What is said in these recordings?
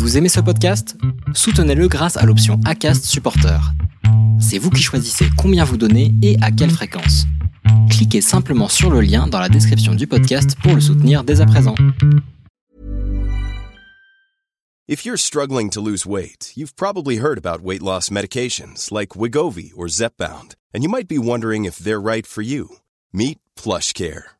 Vous aimez ce podcast? Soutenez-le grâce à l'option ACAST Supporter. C'est vous qui choisissez combien vous donnez et à quelle fréquence. Cliquez simplement sur le lien dans la description du podcast pour le soutenir dès à présent. If you're struggling to lose weight, you've probably heard about weight loss medications like Wigovi or Zepbound, and you might be wondering if they're right for you. Meet PlushCare,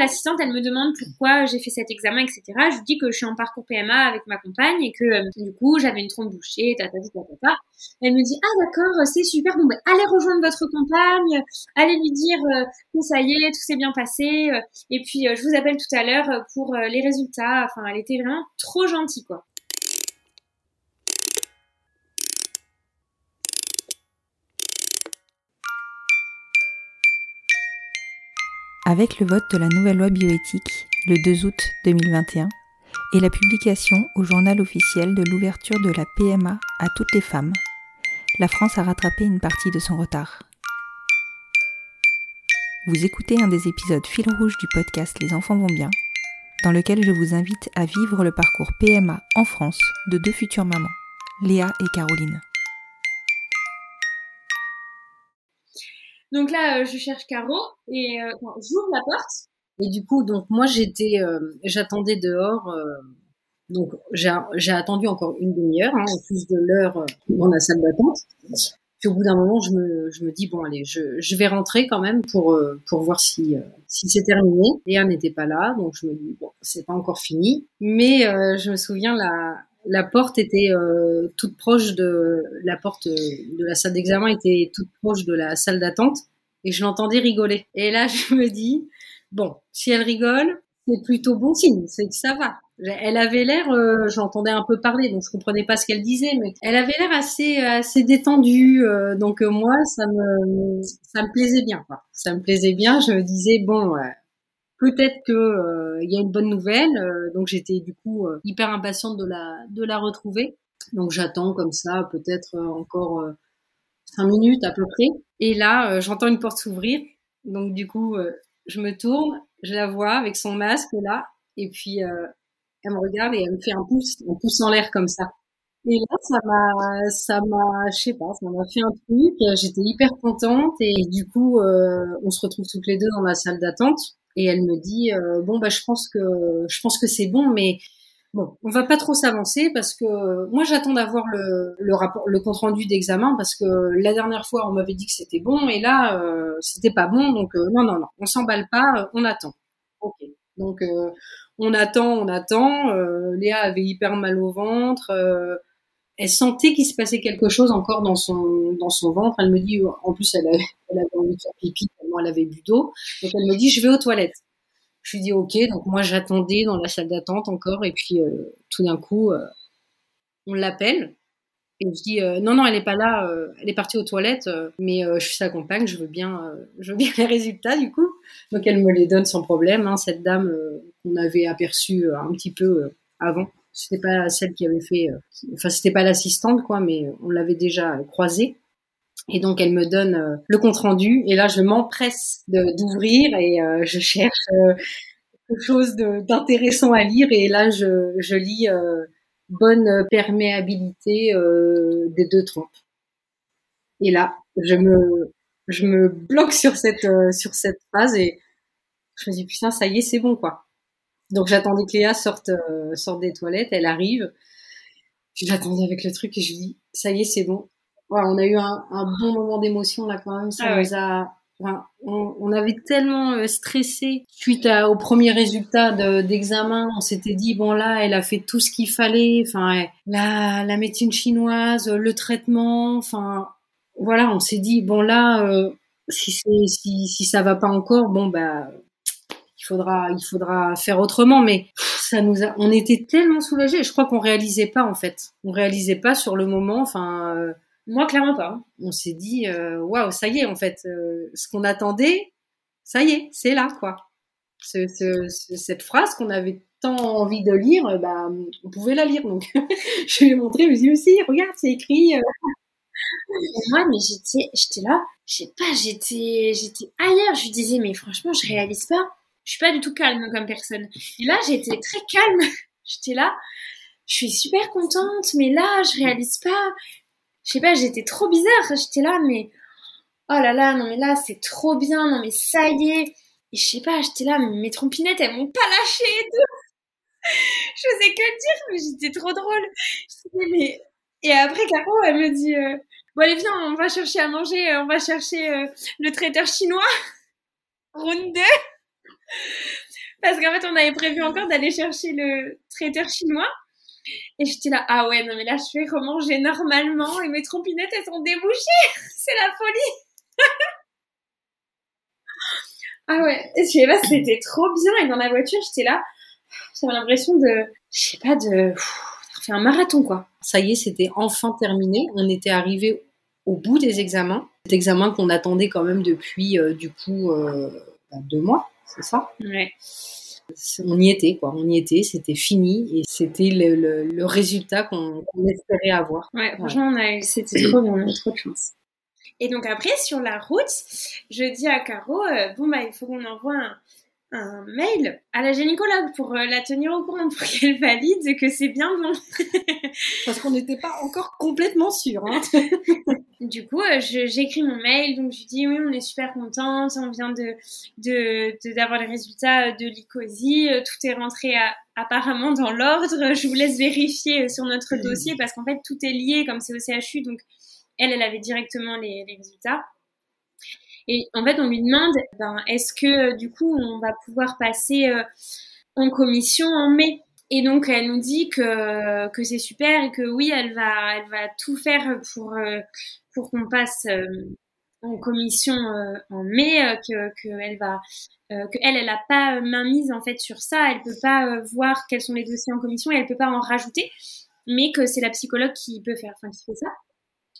L'assistante, elle me demande pourquoi j'ai fait cet examen, etc. Je lui dis que je suis en parcours PMA avec ma compagne et que euh, du coup j'avais une trompe bouchée, tatati, tatata. Elle me dit ah d'accord, c'est super. Bon ben allez rejoindre votre compagne, allez lui dire euh, ça y est, tout s'est bien passé. euh, et puis euh, je vous appelle tout à l'heure pour les résultats. Enfin, elle était vraiment trop gentille quoi. Avec le vote de la nouvelle loi bioéthique le 2 août 2021 et la publication au journal officiel de l'ouverture de la PMA à toutes les femmes, la France a rattrapé une partie de son retard. Vous écoutez un des épisodes fil rouge du podcast Les enfants vont bien, dans lequel je vous invite à vivre le parcours PMA en France de deux futures mamans, Léa et Caroline. Donc là, euh, je cherche Caro et euh, j'ouvre la porte. Et du coup, donc moi j'étais, euh, j'attendais dehors. donc j'ai attendu encore une demi-heure, hein, en plus de l'heure dans la salle d'attente. Puis au bout d'un moment, je me, je me dis bon allez, je, je vais rentrer quand même pour pour voir si si c'est terminé. Léa n'était pas là, donc je me dis bon c'est pas encore fini. Mais euh, je me souviens la la porte était euh, toute proche de la porte euh, de la salle d'examen était toute proche de la salle d'attente et je l'entendais rigoler. Et là je me dis bon si elle rigole c'est plutôt bon signe, c'est que ça va. Elle avait l'air, euh, j'entendais un peu parler, donc je comprenais pas ce qu'elle disait, mais elle avait l'air assez assez détendue. euh, donc euh, moi, ça me ça me plaisait bien. Quoi. Ça me plaisait bien. Je me disais bon, peut-être que euh, il y a une bonne nouvelle. euh, donc j'étais du coup euh, hyper impatiente de la de la retrouver. Donc j'attends comme ça, peut-être encore cinq minutes à peu près. Et là, j'entends une porte s'ouvrir. Donc du coup, je me tourne, je la vois avec son masque là, et puis euh, elle me regarde et elle me fait un pouce, un pouce en l'air comme ça. Et là, ça m'a, ça m'a, je sais pas, ça m'a fait un truc. J'étais hyper contente et du coup, euh, on se retrouve toutes les deux dans la salle d'attente et elle me dit euh, bon bah je pense que, je pense que c'est bon, mais bon, on va pas trop s'avancer parce que moi j'attends d'avoir le, le rapport, le compte rendu d'examen parce que la dernière fois on m'avait dit que c'était bon et là euh, c'était pas bon, donc euh, non non non, on s'emballe pas, euh, on attend. Ok. Donc on attend, on attend. Léa avait hyper mal au ventre. Elle sentait qu'il se passait quelque chose encore dans son dans son ventre. Elle me dit, en plus, elle avait, elle avait envie de faire pipi tellement elle avait bu d'eau. Donc elle me dit, je vais aux toilettes. Je lui dis ok. Donc moi j'attendais dans la salle d'attente encore et puis euh, tout d'un coup euh, on l'appelle et je dis euh, non non elle est pas là. elle est partie aux toilettes. mais je suis sa compagne. Je veux bien je veux bien les résultats du coup. Donc elle me les donne sans problème. Hein, cette dame qu'on avait aperçue un petit peu avant. C'était pas celle qui avait fait, euh, enfin c'était pas l'assistante quoi, mais on l'avait déjà croisée. Et donc elle me donne euh, le compte rendu et là je m'empresse d'ouvrir et euh, je cherche quelque chose d'intéressant à lire et là je, je lis bonne perméabilité des deux trompes. Et là je me je me bloque sur cette euh, sur cette phrase et je me dis putain ça y est c'est bon quoi. Donc j'attendais que Léa sorte euh, sorte des toilettes, elle arrive. Puis j'attendais avec le truc et je lui dis ça y est c'est bon. Voilà, on a eu un, un bon moment d'émotion là quand même. Ça Ah nous a enfin, on, on avait tellement euh, stressé suite à, au premier résultat de- d'examen. on s'était dit bon là, elle a fait tout ce qu'il fallait. Enfin, elle- la, la médecine chinoise, le traitement. Enfin, voilà, on s'est dit bon là, euh, si si, si ça va pas encore, bon bah il faudra il faudra faire autrement. Mais ça nous on était tellement soulagés. Je crois qu'on réalisait pas en fait. On réalisait pas sur le moment. Enfin. euh, Moi, clairement pas. hein. on s'est dit euh, waouh ça y est en fait euh, ce qu'on attendait ça y est, c'est là, quoi. cette phrase qu'on avait tant envie de lire, bah, on pouvait la lire. Donc, je lui ai montré, je lui ai dit aussi, regarde, c'est écrit. moi, mais j'étais, j'étais là, je sais pas, j'étais, j'étais ailleurs. Je lui disais, mais franchement, je réalise pas. Je suis pas du tout calme comme personne. Et là, j'étais très calme. j'étais là, je suis super contente, mais là, je réalise pas. Je sais pas, j'étais trop bizarre. J'étais là, mais oh là là, non mais là, c'est trop bien. Non mais ça y est. Et je sais pas, j'étais là, mes trompinettes, elles m'ont pas lâché. je faisais que dire, mais j'étais trop drôle. mais et après, Caro, elle me dit euh, Bon, allez, viens, on va chercher à manger, euh, on va chercher euh, le traiteur chinois. Round 2. Parce qu'en fait, on avait prévu encore d'aller chercher le traiteur chinois. Et j'étais là, ah ouais, non, mais là, je vais remanger normalement et mes trompinettes, elles sont débouchées. C'est la folie. ah ouais, je sais pas, c'était trop bien. Et dans la voiture, j'étais là, j'avais l'impression de, je sais pas, de fait un marathon, quoi. Ça y est, c'était enfin terminé. On était arrivé au bout des examens. Cet examen qu'on attendait quand même depuis, euh, du coup, euh, bah, deux mois, c'est ça? Ouais. On y était, quoi. On y était, c'était fini et c'était le, résultat qu'on espérait avoir. Ouais, franchement, c'était trop bien, on a eu trop de chance. Et donc après, sur la route, je dis à Caro, euh, bon bah il faut qu'on envoie un, un mail à la gynécologue pour euh, la tenir au courant, pour qu'elle valide que c'est bien bon. Parce qu'on n'était pas encore complètement sûr. Hein. du coup, euh, j'écris mon mail, donc je dis oui, on est super contente, on vient de d'avoir les résultats de l'ICOSI, euh, tout est rentré apparemment dans l'ordre. Je vous laisse vérifier sur notre dossier parce qu'en fait tout est lié comme c'est au CHU, donc elle, elle avait directement les résultats. Et en fait, on lui demande, ben, est-ce que du coup, on va pouvoir passer euh, en commission en mai? Et donc elle nous dit que que c'est super et que oui, elle va elle va tout faire pour euh, pour qu'on passe euh, en commission en mai, que elle va que elle elle a pas main mise en fait sur ça, elle peut pas voir quels sont les dossiers en commission et elle peut pas en rajouter, mais que c'est la psychologue qui peut faire, enfin qui fait ça.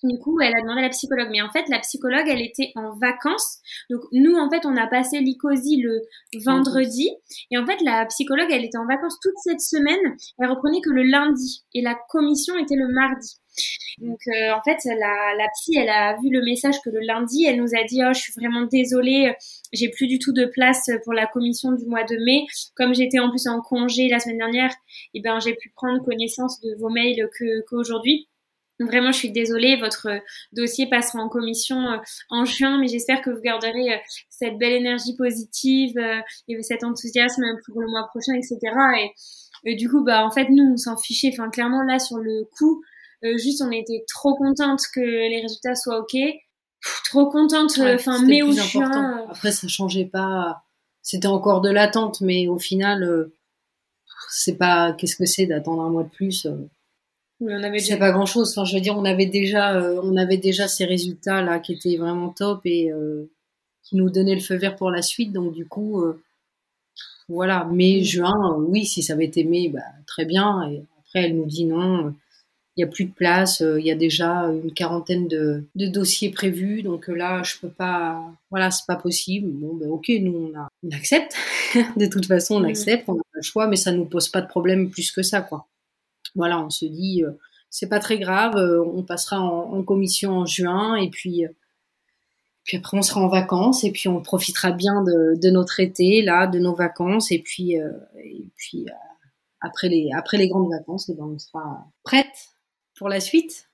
Du coup, elle a demandé à la psychologue. Mais en fait, la psychologue, elle était en vacances. Donc, nous, en fait, on a passé l'ICOSI le vendredi. Et en fait, la psychologue, elle était en vacances toute cette semaine. Elle reprenait que le lundi. Et la commission était le mardi. Donc, euh, en fait, la, la psy, elle a vu le message que le lundi, elle nous a dit, oh, je suis vraiment désolée, j'ai plus du tout de place pour la commission du mois de mai. Comme j'étais en plus en congé la semaine dernière, eh ben, j'ai pu prendre connaissance de vos mails qu'aujourd'hui. Vraiment, je suis désolée, votre dossier passera en commission euh, en juin, mais j'espère que vous garderez euh, cette belle énergie positive euh, et cet enthousiasme pour le mois prochain, etc. Et, du coup, bah en fait, nous, on s'en fichait. Enfin, clairement, là, sur le coup, juste, on était trop contente que les résultats soient ok, trop contente. Enfin, mai ou juin. Après, ça changeait pas. C'était encore de l'attente, mais au final, c'est pas. Qu'est-ce que c'est d'attendre un mois de plus on avait C'est pas grand chose. Enfin, je veux dire, on avait déjà, euh, on avait déjà ces résultats là qui étaient vraiment top et euh, qui nous donnaient le feu vert pour la suite. Donc du coup, euh, voilà. Mai, mm. juin, oui, si ça avait été mai, bah, très bien. Et après, elle nous dit non, il y a plus de place. Il y a déjà une quarantaine de, de, dossiers prévus. Donc là, je peux pas. Voilà, c'est pas possible. Bon, ben ok, nous on, a, on accepte. de toute façon, on mm. accepte. On pas le choix, mais ça nous pose pas de problème plus que ça, quoi voilà, on se dit euh, c'est pas très grave, euh, on passera en, commission en juin et puis euh, puis après on sera en vacances et puis on profitera bien de, notre été là, de nos vacances et puis et puis après les après les grandes vacances, et eh ben on sera prête pour la suite.